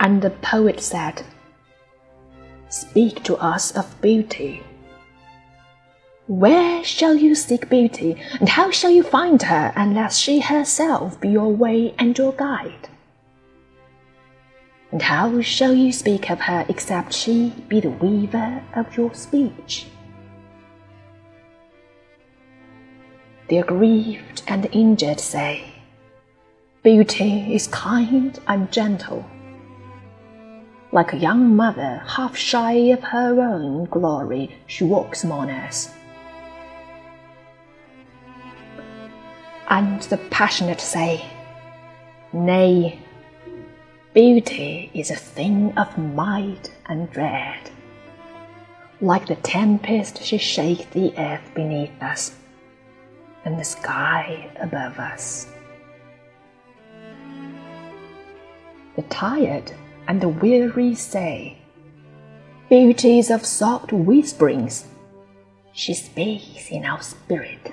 And the poet said, Speak to us of beauty. Where shall you seek beauty, and how shall you find her unless she herself be your way and your guide? And how shall you speak of her except she be the weaver of your speech? The aggrieved and the injured say, Beauty is kind and gentle like a young mother, half shy of her own glory, she walks among us. And the passionate say, Nay, beauty is a thing of might and dread. Like the tempest, she shakes the earth beneath us and the sky above us. The tired and the weary say, Beauties of soft whisperings, she speaks in our spirit.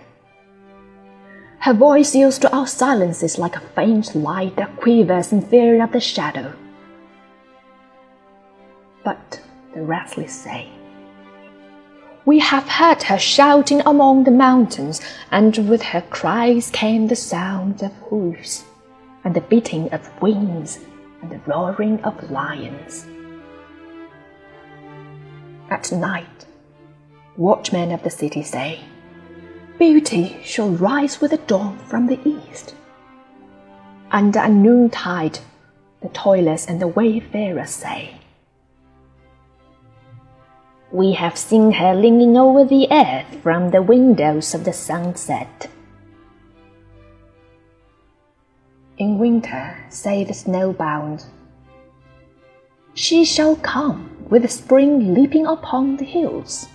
Her voice yields to our silences like a faint light that quivers in fear of the shadow. But the restless say, We have heard her shouting among the mountains, and with her cries came the sound of hoofs and the beating of wings and the roaring of lions. At night, watchmen of the city say, Beauty shall rise with the dawn from the east. And at noontide, the toilers and the wayfarers say, We have seen her leaning over the earth from the windows of the sunset. In winter, say the snowbound. She shall come with spring leaping upon the hills.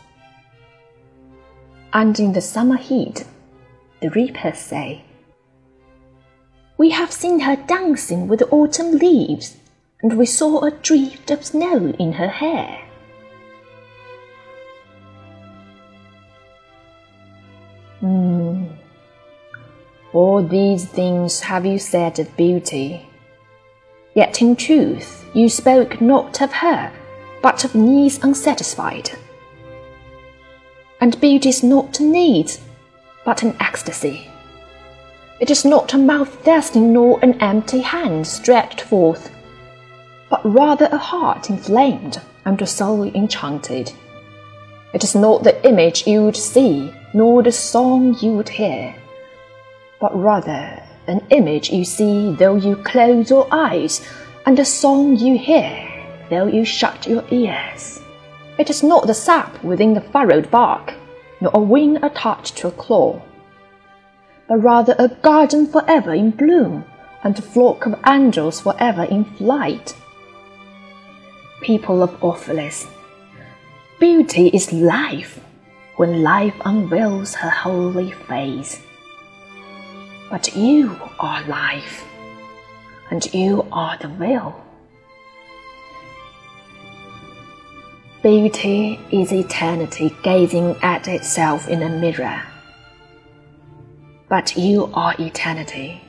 And in the summer heat, the reapers say, We have seen her dancing with the autumn leaves, and we saw a drift of snow in her hair. Hmm. All these things have you said of beauty. Yet in truth you spoke not of her, but of needs unsatisfied. And beauty is not a need, but an ecstasy. It is not a mouth thirsting nor an empty hand stretched forth, but rather a heart inflamed and a soul enchanted. It is not the image you would see, nor the song you would hear but rather an image you see though you close your eyes, and a song you hear though you shut your ears. It is not the sap within the furrowed bark, nor a wing attached to a claw, but rather a garden forever in bloom, and a flock of angels forever in flight. People of Orphalese, beauty is life when life unveils her holy face but you are life, and you are the will. Beauty is eternity gazing at itself in a mirror. But you are eternity,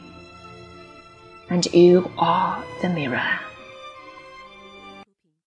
and you are the mirror.